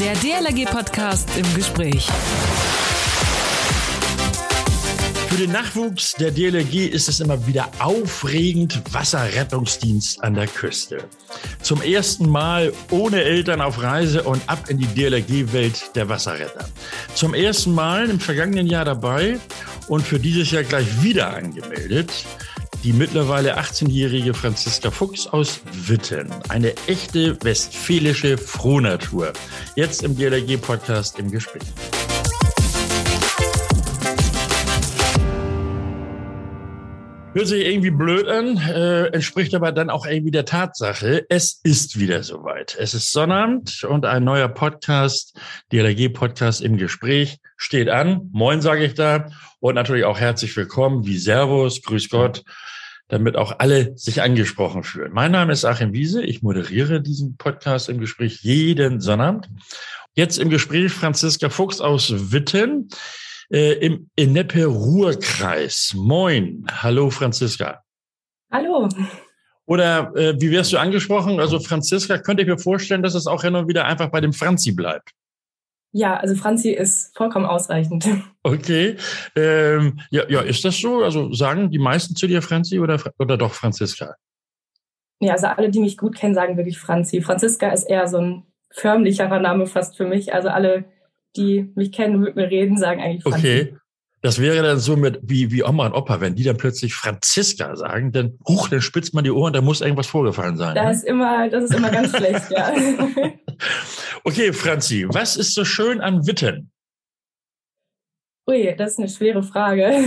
Der DLRG-Podcast im Gespräch. Für den Nachwuchs der DLRG ist es immer wieder aufregend Wasserrettungsdienst an der Küste. Zum ersten Mal ohne Eltern auf Reise und ab in die DLRG-Welt der Wasserretter. Zum ersten Mal im vergangenen Jahr dabei und für dieses Jahr gleich wieder angemeldet die mittlerweile 18-jährige Franziska Fuchs aus Witten. Eine echte westfälische Frohnatur. Jetzt im DLRG-Podcast im Gespräch. Hört sich irgendwie blöd an, äh, entspricht aber dann auch irgendwie der Tatsache. Es ist wieder soweit. Es ist Sonnabend und ein neuer Podcast, DLRG-Podcast im Gespräch, steht an. Moin, sage ich da. Und natürlich auch herzlich willkommen, wie Servus, Grüß Gott, damit auch alle sich angesprochen fühlen. Mein Name ist Achim Wiese. Ich moderiere diesen Podcast im Gespräch jeden Sonnabend. Jetzt im Gespräch Franziska Fuchs aus Witten äh, im Ennepe-Ruhr-Kreis. Moin. Hallo, Franziska. Hallo. Oder äh, wie wirst du angesprochen? Also Franziska, könnte ich mir vorstellen, dass es auch hin und wieder einfach bei dem Franzi bleibt. Ja, also Franzi ist vollkommen ausreichend. Okay. Ähm, ja, ja, ist das so? Also sagen die meisten zu dir Franzi oder, oder doch Franziska? Ja, also alle, die mich gut kennen, sagen wirklich Franzi. Franziska ist eher so ein förmlicherer Name fast für mich. Also alle, die mich kennen und mit mir reden, sagen eigentlich Franzi. Okay. Das wäre dann so mit wie, wie Oma und Opa, wenn die dann plötzlich Franziska sagen, dann, huch, dann spitzt man die Ohren, da muss irgendwas vorgefallen sein. Das, ne? ist, immer, das ist immer ganz schlecht, ja. Okay, Franzi, was ist so schön an Witten? Ui, das ist eine schwere Frage.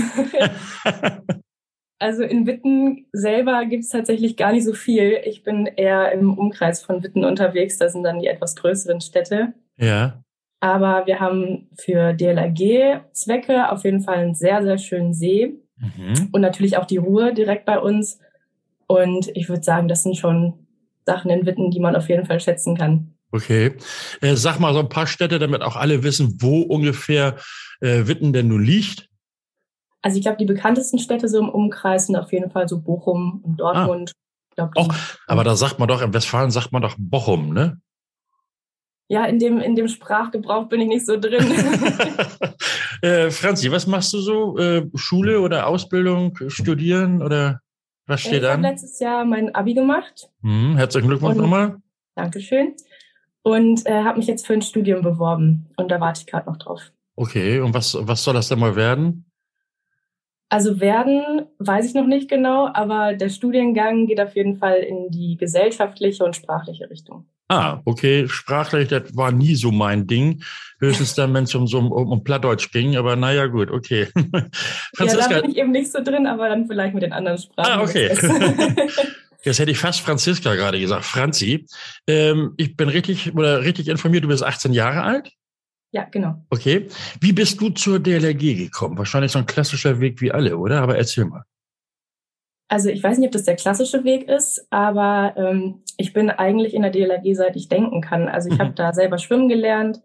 also in Witten selber gibt es tatsächlich gar nicht so viel. Ich bin eher im Umkreis von Witten unterwegs. Das sind dann die etwas größeren Städte. Ja. Aber wir haben für DLRG-Zwecke auf jeden Fall einen sehr, sehr schönen See. Mhm. Und natürlich auch die Ruhe direkt bei uns. Und ich würde sagen, das sind schon Sachen in Witten, die man auf jeden Fall schätzen kann. Okay. Äh, sag mal so ein paar Städte, damit auch alle wissen, wo ungefähr äh, Witten denn nun liegt. Also ich glaube, die bekanntesten Städte so im Umkreis sind auf jeden Fall so Bochum und Dortmund. Ah. Glaub, Och, aber da sagt man doch, in Westfalen sagt man doch Bochum, ne? Ja, in dem, in dem Sprachgebrauch bin ich nicht so drin. äh, Franzi, was machst du so? Äh, Schule oder Ausbildung, studieren oder was steht ich an? Ich habe letztes Jahr mein Abi gemacht. Hm, herzlichen Glückwunsch nochmal. Dankeschön und äh, habe mich jetzt für ein Studium beworben und da warte ich gerade noch drauf. Okay, und was, was soll das denn mal werden? Also werden weiß ich noch nicht genau, aber der Studiengang geht auf jeden Fall in die gesellschaftliche und sprachliche Richtung. Ah, okay. Sprachlich, das war nie so mein Ding. Höchstens dann, wenn es um, so um, um Plattdeutsch ging, aber naja, gut, okay. Franziska. Ja, da bin ich eben nicht so drin, aber dann vielleicht mit den anderen Sprachen. Ah, okay. Jetzt hätte ich fast Franziska gerade gesagt. Franzi, ähm, ich bin richtig oder richtig informiert, du bist 18 Jahre alt? Ja, genau. Okay. Wie bist du zur DLRG gekommen? Wahrscheinlich so ein klassischer Weg wie alle, oder? Aber erzähl mal. Also ich weiß nicht, ob das der klassische Weg ist, aber ähm, ich bin eigentlich in der DLRG, seit ich denken kann. Also ich mhm. habe da selber schwimmen gelernt.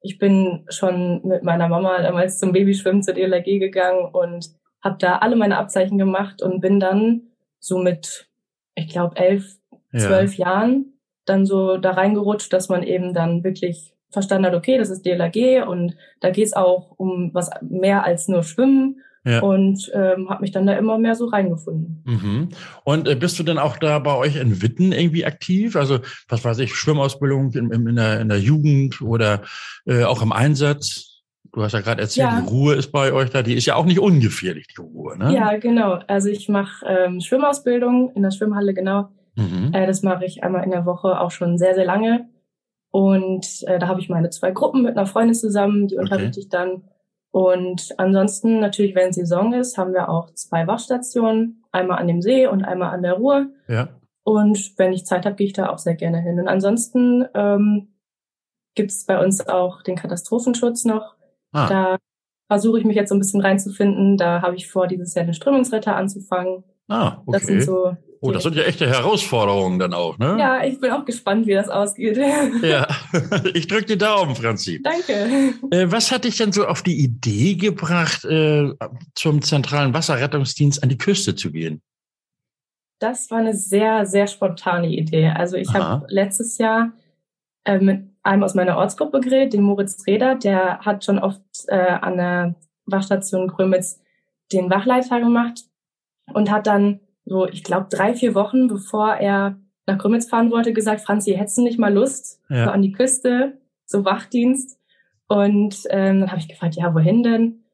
Ich bin schon mit meiner Mama damals zum Babyschwimmen zur DLRG gegangen und habe da alle meine Abzeichen gemacht und bin dann so mit ich glaube, elf, zwölf ja. Jahren dann so da reingerutscht, dass man eben dann wirklich verstanden hat, okay, das ist DLRG und da geht es auch um was mehr als nur Schwimmen. Ja. Und ähm, habe mich dann da immer mehr so reingefunden. Mhm. Und äh, bist du denn auch da bei euch in Witten irgendwie aktiv? Also, was weiß ich, Schwimmausbildung in, in, der, in der Jugend oder äh, auch im Einsatz? Du hast ja gerade erzählt, ja. die Ruhe ist bei euch da. Die ist ja auch nicht ungefährlich, die Ruhe, ne? Ja, genau. Also ich mache ähm, Schwimmausbildung in der Schwimmhalle, genau. Mhm. Äh, das mache ich einmal in der Woche auch schon sehr, sehr lange. Und äh, da habe ich meine zwei Gruppen mit einer Freundin zusammen, die unterrichte ich dann. Und ansonsten natürlich, wenn Saison ist, haben wir auch zwei Wachstationen, einmal an dem See und einmal an der Ruhr. Ja. Und wenn ich Zeit habe, gehe ich da auch sehr gerne hin. Und ansonsten ähm, gibt es bei uns auch den Katastrophenschutz noch. Ah. Da versuche ich mich jetzt so ein bisschen reinzufinden. Da habe ich vor, dieses Jahr den Strömungsretter anzufangen. Ah, okay. Das sind so Oh, das sind ja echte Herausforderungen dann auch, ne? Ja, ich bin auch gespannt, wie das ausgeht. ja, ich drücke die Daumen, Franzi. Danke. Äh, was hat dich denn so auf die Idee gebracht, äh, zum zentralen Wasserrettungsdienst an die Küste zu gehen? Das war eine sehr, sehr spontane Idee. Also ich habe letztes Jahr äh, mit einem aus meiner Ortsgruppe geredet, den Moritz Reder, der hat schon oft an der Wachstation Grömitz den Wachleiter gemacht und hat dann so, ich glaube, drei, vier Wochen, bevor er nach Grömitz fahren wollte, gesagt, Franzi, hättest du nicht mal Lust ja. so an die Küste, so Wachdienst? Und ähm, dann habe ich gefragt, ja, wohin denn?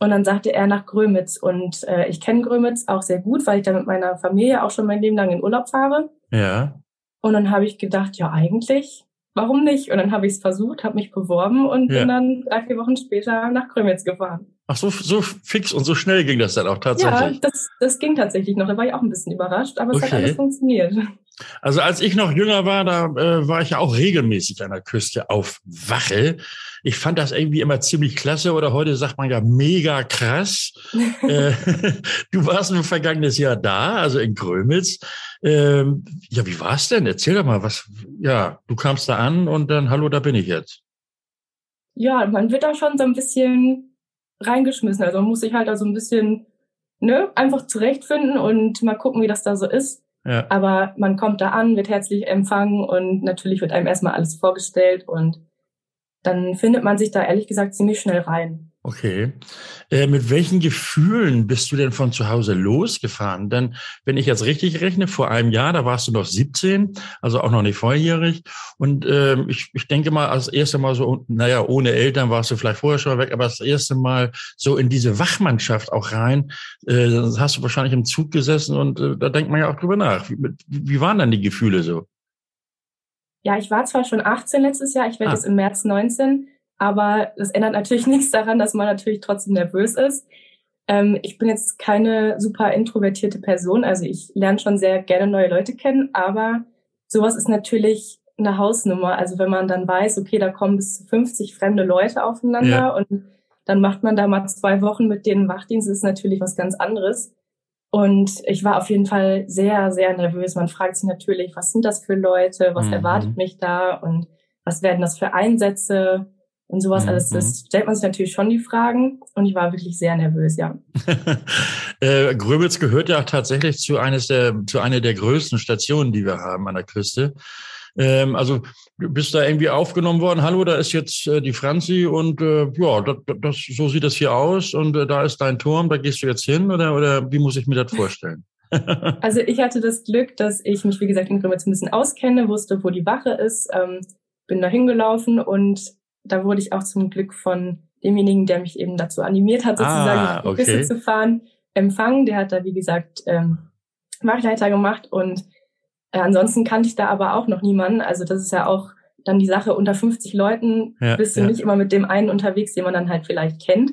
Und dann sagte er nach Grömitz. Und äh, ich kenne Grömitz auch sehr gut, weil ich da mit meiner Familie auch schon mein Leben lang in Urlaub fahre. Ja. Und dann habe ich gedacht, ja, eigentlich, warum nicht? Und dann habe ich es versucht, habe mich beworben und ja. bin dann drei, vier Wochen später nach Grömitz gefahren. Ach, so, so fix und so schnell ging das dann auch tatsächlich? Ja, das, das ging tatsächlich noch. Da war ich auch ein bisschen überrascht, aber es okay. hat alles funktioniert. Also als ich noch jünger war, da äh, war ich ja auch regelmäßig an der Küste auf Wache. Ich fand das irgendwie immer ziemlich klasse oder heute sagt man ja mega krass. äh, du warst im vergangenes Jahr da, also in Grömitz. Ähm, ja, wie war's denn? Erzähl doch mal, was, ja, du kamst da an und dann, hallo, da bin ich jetzt. Ja, man wird da schon so ein bisschen reingeschmissen. Also man muss sich halt da so ein bisschen, ne, einfach zurechtfinden und mal gucken, wie das da so ist. Ja. Aber man kommt da an, wird herzlich empfangen und natürlich wird einem erstmal alles vorgestellt und dann findet man sich da ehrlich gesagt ziemlich schnell rein. Okay. Äh, mit welchen Gefühlen bist du denn von zu Hause losgefahren? Denn wenn ich jetzt richtig rechne, vor einem Jahr, da warst du noch 17, also auch noch nicht volljährig. Und äh, ich, ich denke mal, als erste Mal so, naja, ohne Eltern warst du vielleicht vorher schon weg, aber das erste Mal so in diese Wachmannschaft auch rein, äh, hast du wahrscheinlich im Zug gesessen und äh, da denkt man ja auch drüber nach. Wie, wie waren dann die Gefühle so? Ja, ich war zwar schon 18 letztes Jahr, ich werde ah. jetzt im März 19, aber das ändert natürlich nichts daran, dass man natürlich trotzdem nervös ist. Ähm, ich bin jetzt keine super introvertierte Person, also ich lerne schon sehr gerne neue Leute kennen, aber sowas ist natürlich eine Hausnummer. Also wenn man dann weiß, okay, da kommen bis zu 50 fremde Leute aufeinander ja. und dann macht man da mal zwei Wochen mit denen Wachdienst, ist natürlich was ganz anderes. Und ich war auf jeden Fall sehr, sehr nervös. Man fragt sich natürlich, was sind das für Leute? Was mhm. erwartet mich da? Und was werden das für Einsätze? Und sowas mhm. alles, das stellt man sich natürlich schon die Fragen. Und ich war wirklich sehr nervös, ja. äh, Gröbitz gehört ja tatsächlich zu eines der, zu einer der größten Stationen, die wir haben an der Küste. Ähm, also du bist da irgendwie aufgenommen worden. Hallo, da ist jetzt äh, die Franzi und äh, ja, das, das, so sieht das hier aus und äh, da ist dein Turm, da gehst du jetzt hin oder, oder wie muss ich mir das vorstellen? also ich hatte das Glück, dass ich mich, wie gesagt, in Grömitz ein bisschen auskenne, wusste, wo die Wache ist, ähm, bin da hingelaufen und da wurde ich auch zum Glück von demjenigen, der mich eben dazu animiert hat, sozusagen ah, okay. die Küste zu fahren, empfangen. Der hat da, wie gesagt, ähm, Wachleiter gemacht und äh, ansonsten kannte ich da aber auch noch niemanden. Also das ist ja auch dann die Sache, unter 50 Leuten ja, bist du ja. nicht immer mit dem einen unterwegs, den man dann halt vielleicht kennt.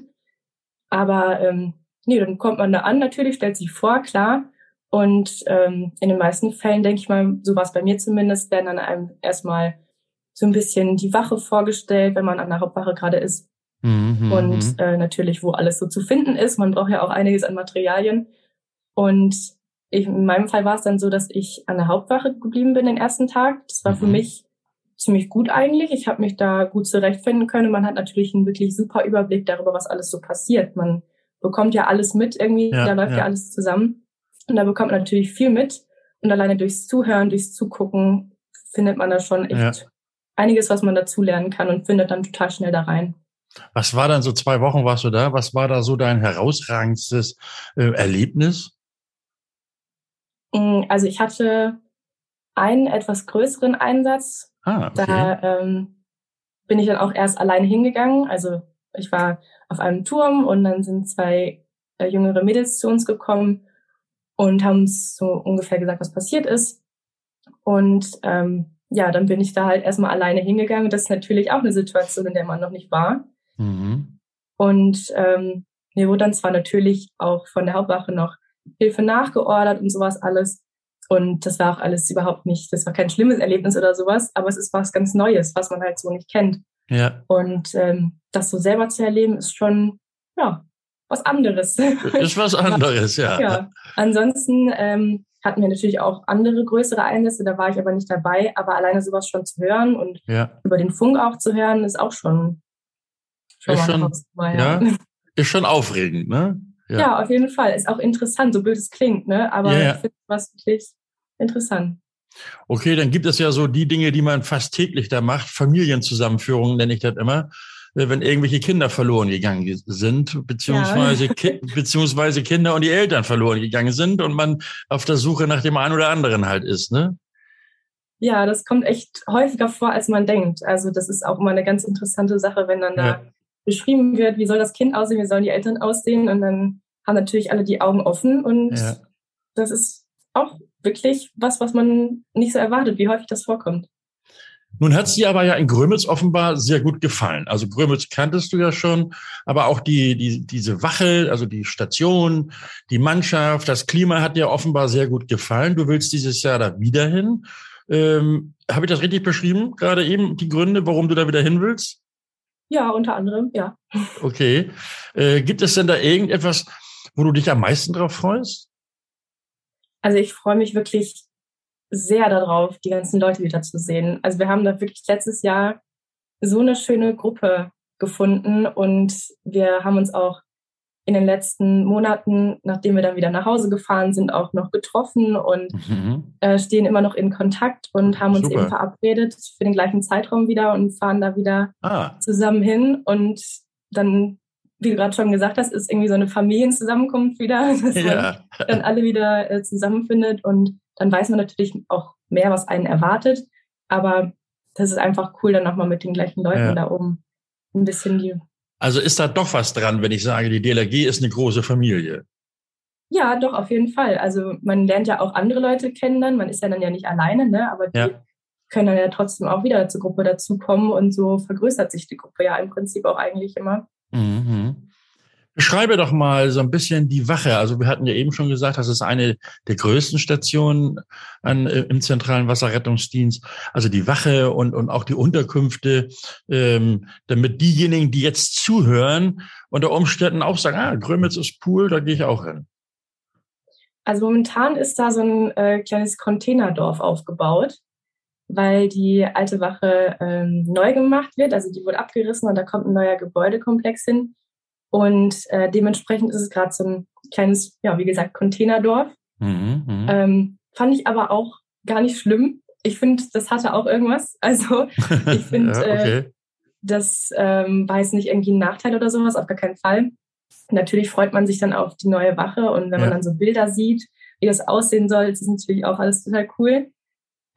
Aber ähm, nee, dann kommt man da an, natürlich, stellt sich vor, klar. Und ähm, in den meisten Fällen, denke ich mal, so war es bei mir zumindest, werden dann einem erstmal so ein bisschen die Wache vorgestellt, wenn man an der Hauptwache gerade ist. Mhm, und mhm. äh, natürlich, wo alles so zu finden ist. Man braucht ja auch einiges an Materialien. Und ich, in meinem Fall war es dann so, dass ich an der Hauptwache geblieben bin den ersten Tag. Das war mhm. für mich ziemlich gut eigentlich. Ich habe mich da gut zurechtfinden können. Man hat natürlich einen wirklich super Überblick darüber, was alles so passiert. Man bekommt ja alles mit irgendwie, ja, da läuft ja. ja alles zusammen. Und da bekommt man natürlich viel mit. Und alleine durchs Zuhören, durchs Zugucken findet man da schon echt ja. Einiges, was man dazu lernen kann und findet dann total schnell da rein. Was war dann so zwei Wochen warst du da? Was war da so dein herausragendstes äh, Erlebnis? Mm, also ich hatte einen etwas größeren Einsatz. Ah, okay. Da ähm, bin ich dann auch erst alleine hingegangen. Also ich war auf einem Turm und dann sind zwei äh, jüngere Mädels zu uns gekommen und haben uns so ungefähr gesagt, was passiert ist. Und ähm, ja, dann bin ich da halt erstmal alleine hingegangen. Das ist natürlich auch eine Situation, in der man noch nicht war. Mhm. Und ähm, mir wurde dann zwar natürlich auch von der Hauptwache noch Hilfe nachgeordert und sowas alles. Und das war auch alles überhaupt nicht, das war kein schlimmes Erlebnis oder sowas, aber es ist was ganz Neues, was man halt so nicht kennt. Ja. Und ähm, das so selber zu erleben, ist schon, ja, was anderes. Ist was anderes, ja. ja. Ansonsten ähm, hatten wir natürlich auch andere größere Einsätze, da war ich aber nicht dabei, aber alleine sowas schon zu hören und ja. über den Funk auch zu hören, ist auch schon, schon, ist schon mal, ja. ja. Ist schon aufregend, ne? Ja. auf jeden Fall. Ist auch interessant, so blöd es klingt, ne? Aber ich finde was wirklich interessant. Okay, dann gibt es ja so die Dinge, die man fast täglich da macht. Familienzusammenführungen nenne ich das immer. Äh, wenn irgendwelche Kinder verloren gegangen sind, beziehungsweise, ja. ki beziehungsweise Kinder und die Eltern verloren gegangen sind und man auf der Suche nach dem einen oder anderen halt ist, ne? Ja, das kommt echt häufiger vor, als man denkt. Also das ist auch immer eine ganz interessante Sache, wenn dann ja. da beschrieben wird, wie soll das Kind aussehen, wie sollen die Eltern aussehen und dann haben natürlich alle die Augen offen und ja. das ist auch wirklich was, was man nicht so erwartet, wie häufig das vorkommt. Nun hat es dir aber ja in Grömitz offenbar sehr gut gefallen. Also Grömitz kanntest du ja schon, aber auch die, die, diese Wache, also die Station, die Mannschaft, das Klima hat dir offenbar sehr gut gefallen. Du willst dieses Jahr da wieder hin. Ähm, Habe ich das richtig beschrieben? Gerade eben die Gründe, warum du da wieder hin willst? Ja, unter anderem, ja. Okay. Äh, gibt es denn da irgendetwas, wo du dich am meisten drauf freust? Also ich freue mich wirklich sehr darauf, die ganzen Leute wieder zu sehen. Also wir haben da wirklich letztes Jahr so eine schöne Gruppe gefunden und wir haben uns auch in den letzten Monaten, nachdem wir dann wieder nach Hause gefahren sind, auch noch getroffen und mhm. äh, stehen immer noch in Kontakt und haben uns Super. eben verabredet für den gleichen Zeitraum wieder und fahren da wieder ah. zusammen hin. Und dann, wie du gerade schon gesagt hast, ist irgendwie so eine Familienzusammenkunft wieder, dass ja. man dann alle wieder äh, zusammenfindet und dann weiß man natürlich auch mehr, was einen erwartet. Aber das ist einfach cool, dann nochmal mit den gleichen Leuten ja. da oben ein bisschen die. Also ist da doch was dran, wenn ich sage, die DLRG ist eine große Familie. Ja, doch, auf jeden Fall. Also man lernt ja auch andere Leute kennen dann. Man ist ja dann ja nicht alleine, ne? aber die ja. können dann ja trotzdem auch wieder zur Gruppe dazukommen und so vergrößert sich die Gruppe ja im Prinzip auch eigentlich immer. Mhm. Beschreibe doch mal so ein bisschen die Wache. Also wir hatten ja eben schon gesagt, das ist eine der größten Stationen an, äh, im zentralen Wasserrettungsdienst. Also die Wache und, und auch die Unterkünfte, ähm, damit diejenigen, die jetzt zuhören, unter Umständen auch sagen, ah, Grömitz ist Pool, da gehe ich auch hin. Also momentan ist da so ein äh, kleines Containerdorf aufgebaut, weil die alte Wache ähm, neu gemacht wird. Also die wurde abgerissen und da kommt ein neuer Gebäudekomplex hin. Und äh, dementsprechend ist es gerade so ein kleines, ja, wie gesagt, Containerdorf. Mhm, mh. ähm, fand ich aber auch gar nicht schlimm. Ich finde, das hatte auch irgendwas. Also ich finde, ja, okay. äh, das ähm, war jetzt nicht irgendwie ein Nachteil oder sowas, auf gar keinen Fall. Natürlich freut man sich dann auf die neue Wache und wenn ja. man dann so Bilder sieht, wie das aussehen soll, ist natürlich auch alles total cool.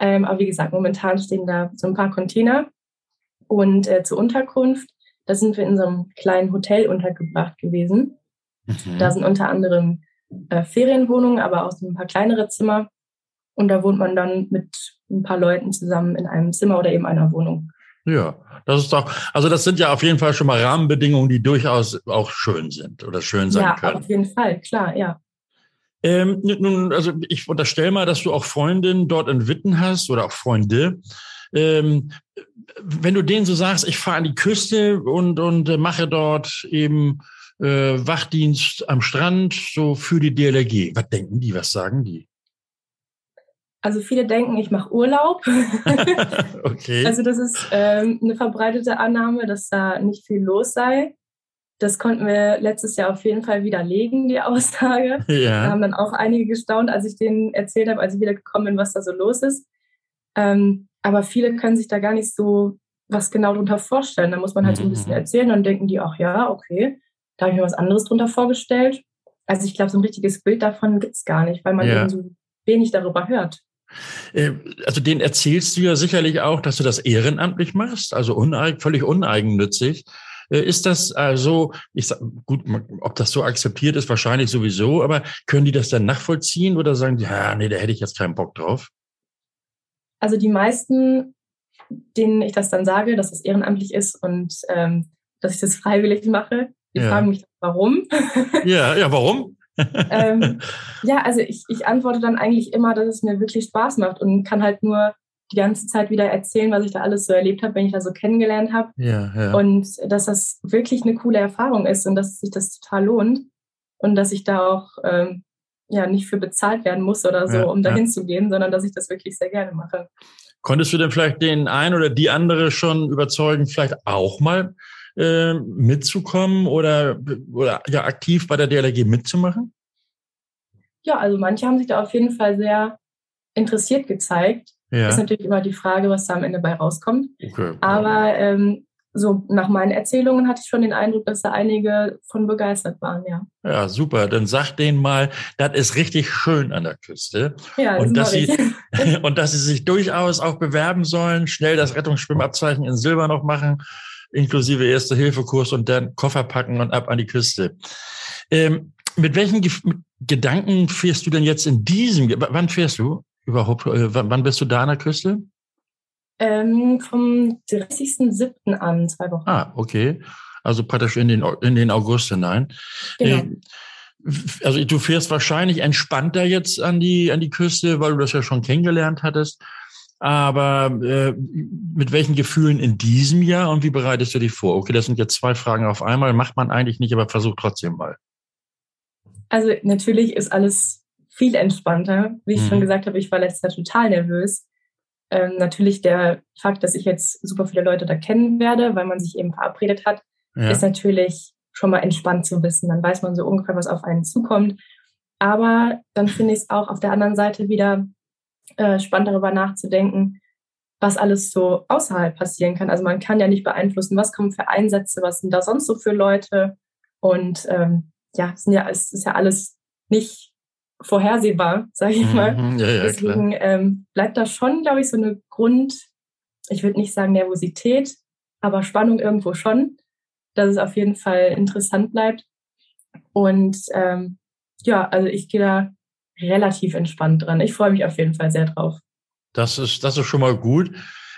Ähm, aber wie gesagt, momentan stehen da so ein paar Container. Und äh, zur Unterkunft da sind wir in so einem kleinen Hotel untergebracht gewesen. Mhm. Da sind unter anderem äh, Ferienwohnungen, aber auch so ein paar kleinere Zimmer. Und da wohnt man dann mit ein paar Leuten zusammen in einem Zimmer oder eben einer Wohnung. Ja, das ist doch, also das sind ja auf jeden Fall schon mal Rahmenbedingungen, die durchaus auch schön sind oder schön sein ja, können. Ja, auf jeden Fall, klar, ja. Ähm, nun, also ich unterstelle mal, dass du auch Freundinnen dort in Witten hast oder auch Freunde. Ähm, wenn du denen so sagst, ich fahre an die Küste und, und äh, mache dort eben äh, Wachdienst am Strand, so für die DLRG, was denken die, was sagen die? Also viele denken, ich mache Urlaub. okay. Also das ist ähm, eine verbreitete Annahme, dass da nicht viel los sei. Das konnten wir letztes Jahr auf jeden Fall widerlegen, die Aussage. Ja. Da haben dann auch einige gestaunt, als ich denen erzählt habe, als ich wieder gekommen bin, was da so los ist. Ähm, aber viele können sich da gar nicht so was genau drunter vorstellen. Da muss man halt so ein bisschen mhm. erzählen, dann denken die, ach ja, okay, da habe ich mir was anderes drunter vorgestellt. Also ich glaube, so ein richtiges Bild davon gibt es gar nicht, weil man ja. eben so wenig darüber hört. Äh, also den erzählst du ja sicherlich auch, dass du das ehrenamtlich machst, also uneig, völlig uneigennützig. Äh, ist das also, ich sag, gut, ob das so akzeptiert ist, wahrscheinlich sowieso, aber können die das dann nachvollziehen oder sagen die, ja, nee, da hätte ich jetzt keinen Bock drauf? Also die meisten, denen ich das dann sage, dass das ehrenamtlich ist und ähm, dass ich das freiwillig mache, die ja. fragen mich, warum? Ja, ja, warum? ähm, ja, also ich, ich antworte dann eigentlich immer, dass es mir wirklich Spaß macht und kann halt nur die ganze Zeit wieder erzählen, was ich da alles so erlebt habe, wenn ich da so kennengelernt habe. Ja, ja. Und dass das wirklich eine coole Erfahrung ist und dass sich das total lohnt und dass ich da auch ähm, ja nicht für bezahlt werden muss oder so, ja, um dahin ja. zu gehen, sondern dass ich das wirklich sehr gerne mache. Konntest du denn vielleicht den einen oder die andere schon überzeugen, vielleicht auch mal äh, mitzukommen oder, oder ja aktiv bei der DLRG mitzumachen? Ja, also manche haben sich da auf jeden Fall sehr interessiert gezeigt. Ja. Ist natürlich immer die Frage, was da am Ende bei rauskommt. Okay. Aber ähm, so nach meinen Erzählungen hatte ich schon den Eindruck, dass da einige von begeistert waren, ja. Ja, super. Dann sag denen mal, das ist richtig schön an der Küste. Ja, das und dass sie und dass sie sich durchaus auch bewerben sollen, schnell das Rettungsschwimmabzeichen in Silber noch machen, inklusive Erste-Hilfe-Kurs und dann Koffer packen und ab an die Küste. Ähm, mit welchen Ge mit Gedanken fährst du denn jetzt in diesem? Wann fährst du überhaupt? Äh, wann bist du da an der Küste? Ähm, vom 30.07. an, zwei Wochen. Ah, okay. Also praktisch in den, in den August hinein. Genau. Äh, also du fährst wahrscheinlich entspannter jetzt an die, an die Küste, weil du das ja schon kennengelernt hattest. Aber äh, mit welchen Gefühlen in diesem Jahr und wie bereitest du dich vor? Okay, das sind jetzt zwei Fragen auf einmal. Macht man eigentlich nicht, aber versuch trotzdem mal. Also natürlich ist alles viel entspannter. Wie ich mhm. schon gesagt habe, ich war letztes Jahr total nervös. Ähm, natürlich der Fakt, dass ich jetzt super viele Leute da kennen werde, weil man sich eben verabredet hat, ja. ist natürlich schon mal entspannt zu wissen. Dann weiß man so ungefähr, was auf einen zukommt. Aber dann finde ich es auch auf der anderen Seite wieder äh, spannend darüber nachzudenken, was alles so außerhalb passieren kann. Also man kann ja nicht beeinflussen, was kommen für Einsätze, was sind da sonst so für Leute. Und ähm, ja, sind ja, es ist ja alles nicht vorhersehbar, sage ich mal. Mhm, ja, ja, Deswegen ähm, bleibt da schon, glaube ich, so eine Grund, ich würde nicht sagen Nervosität, aber Spannung irgendwo schon, dass es auf jeden Fall interessant bleibt. Und ähm, ja, also ich gehe da relativ entspannt dran. Ich freue mich auf jeden Fall sehr drauf. Das ist, das ist schon mal gut.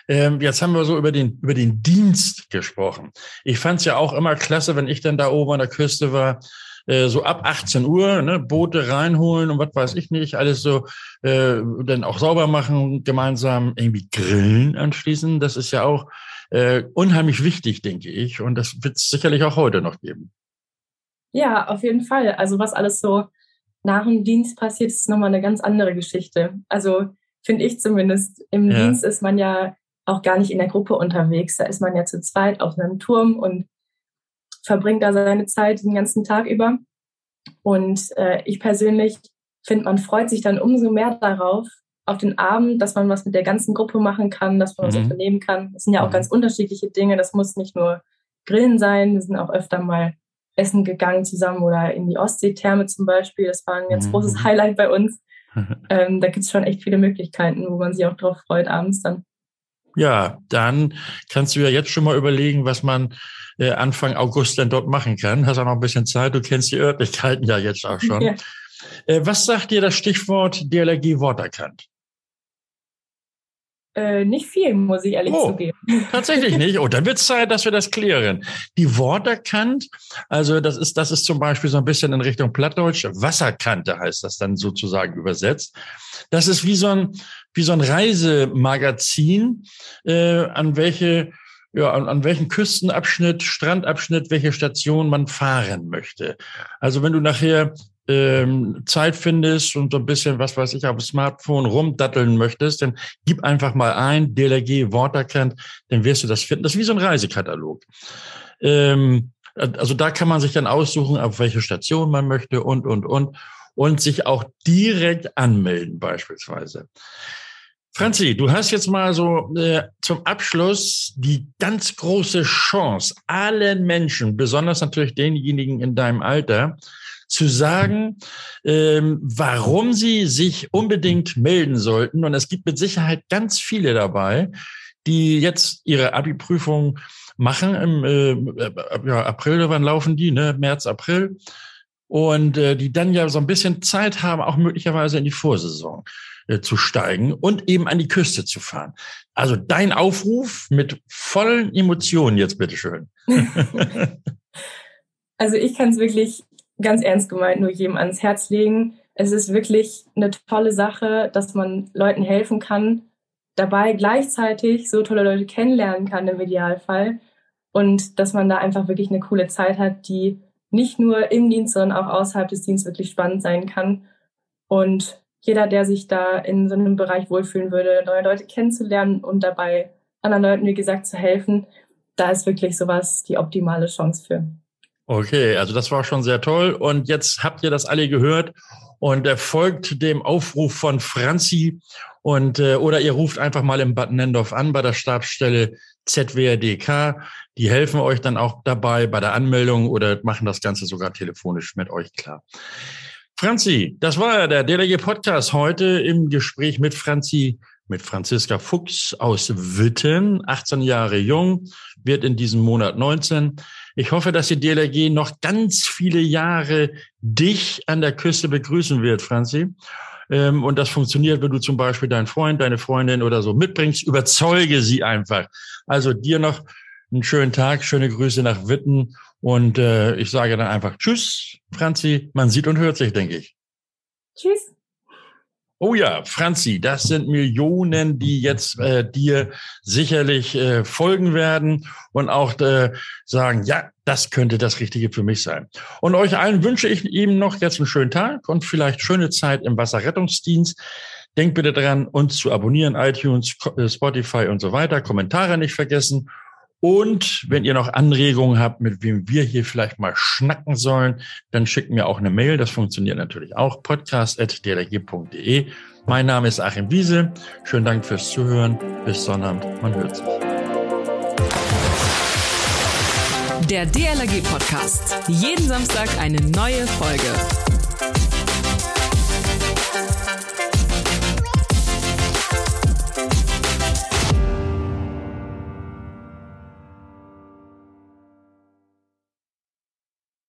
Ähm, jetzt haben wir so über den, über den Dienst gesprochen. Ich fand es ja auch immer klasse, wenn ich dann da oben an der Küste war, äh, so ab 18 Uhr, ne, Boote reinholen und was weiß ich nicht, alles so äh, dann auch sauber machen, gemeinsam irgendwie grillen anschließend. Das ist ja auch äh, unheimlich wichtig, denke ich. Und das wird es sicherlich auch heute noch geben. Ja, auf jeden Fall. Also was alles so nach dem Dienst passiert, ist nochmal eine ganz andere Geschichte. Also finde ich zumindest. Im ja. Dienst ist man ja auch gar nicht in der Gruppe unterwegs. Da ist man ja zu zweit auf einem Turm und verbringt da seine Zeit den ganzen Tag über. Und äh, ich persönlich finde, man freut sich dann umso mehr darauf, auf den Abend, dass man was mit der ganzen Gruppe machen kann, dass man mhm. was unternehmen kann. Das sind ja auch mhm. ganz unterschiedliche Dinge. Das muss nicht nur Grillen sein. Wir sind auch öfter mal essen gegangen zusammen oder in die Ostseetherme zum Beispiel. Das war ein ganz mhm. großes Highlight bei uns. ähm, da gibt es schon echt viele Möglichkeiten, wo man sich auch drauf freut abends dann. Ja, dann kannst du ja jetzt schon mal überlegen, was man äh, Anfang August dann dort machen kann. Hast auch noch ein bisschen Zeit, du kennst die Örtlichkeiten ja jetzt auch schon. Ja. Äh, was sagt dir das Stichwort DLRG Worterkannt? Äh, nicht viel, muss ich ehrlich oh, zugeben. Tatsächlich nicht. Oh, dann wird es Zeit, dass wir das klären. Die Worterkant, also das ist, das ist zum Beispiel so ein bisschen in Richtung Plattdeutsch. Wasserkante heißt das dann sozusagen übersetzt. Das ist wie so ein, wie so ein Reisemagazin, äh, an welche ja, an, an welchen Küstenabschnitt, Strandabschnitt, welche Station man fahren möchte. Also wenn du nachher ähm, Zeit findest und so ein bisschen, was weiß ich, auf dem Smartphone rumdatteln möchtest, dann gib einfach mal ein, DLRG Worterkennt, dann wirst du das finden. Das ist wie so ein Reisekatalog. Ähm, also da kann man sich dann aussuchen, auf welche Station man möchte und, und, und. Und sich auch direkt anmelden beispielsweise. Franzi, du hast jetzt mal so äh, zum Abschluss die ganz große Chance, allen Menschen, besonders natürlich denjenigen in deinem Alter, zu sagen, ähm, warum sie sich unbedingt melden sollten. Und es gibt mit Sicherheit ganz viele dabei, die jetzt ihre Abi-Prüfung machen im äh, ja, April, wann laufen die, ne? März, April. Und äh, die dann ja so ein bisschen Zeit haben, auch möglicherweise in die Vorsaison. Äh, zu steigen und eben an die Küste zu fahren. Also dein Aufruf mit vollen Emotionen jetzt bitteschön. also ich kann es wirklich ganz ernst gemeint nur jedem ans Herz legen. Es ist wirklich eine tolle Sache, dass man Leuten helfen kann, dabei gleichzeitig so tolle Leute kennenlernen kann im Idealfall und dass man da einfach wirklich eine coole Zeit hat, die nicht nur im Dienst, sondern auch außerhalb des Dienstes wirklich spannend sein kann. Und jeder, der sich da in so einem Bereich wohlfühlen würde, neue Leute kennenzulernen und dabei anderen Leuten, wie gesagt, zu helfen, da ist wirklich sowas die optimale Chance für. Okay, also das war schon sehr toll. Und jetzt habt ihr das alle gehört und folgt dem Aufruf von Franzi Und äh, oder ihr ruft einfach mal im Bad Nendorf an bei der Stabsstelle ZWRDK. Die helfen euch dann auch dabei bei der Anmeldung oder machen das Ganze sogar telefonisch mit euch klar. Franzi, das war der DLG Podcast heute im Gespräch mit Franzi, mit Franziska Fuchs aus Witten, 18 Jahre jung, wird in diesem Monat 19. Ich hoffe, dass die DLRG noch ganz viele Jahre dich an der Küste begrüßen wird, Franzi. Ähm, und das funktioniert, wenn du zum Beispiel deinen Freund, deine Freundin oder so mitbringst, überzeuge sie einfach. Also dir noch einen schönen Tag, schöne Grüße nach Witten und äh, ich sage dann einfach Tschüss, Franzi. Man sieht und hört sich, denke ich. Tschüss. Oh ja, Franzi, das sind Millionen, die jetzt äh, dir sicherlich äh, folgen werden und auch äh, sagen, ja, das könnte das Richtige für mich sein. Und euch allen wünsche ich eben noch jetzt einen schönen Tag und vielleicht schöne Zeit im Wasserrettungsdienst. Denkt bitte daran, uns zu abonnieren, iTunes, äh, Spotify und so weiter. Kommentare nicht vergessen. Und wenn ihr noch Anregungen habt, mit wem wir hier vielleicht mal schnacken sollen, dann schickt mir auch eine Mail. Das funktioniert natürlich auch. podcast.dlg.de. Mein Name ist Achim Wiese. Schönen Dank fürs Zuhören. Bis Sonnabend. Man hört sich. Der DLRG Podcast. Jeden Samstag eine neue Folge.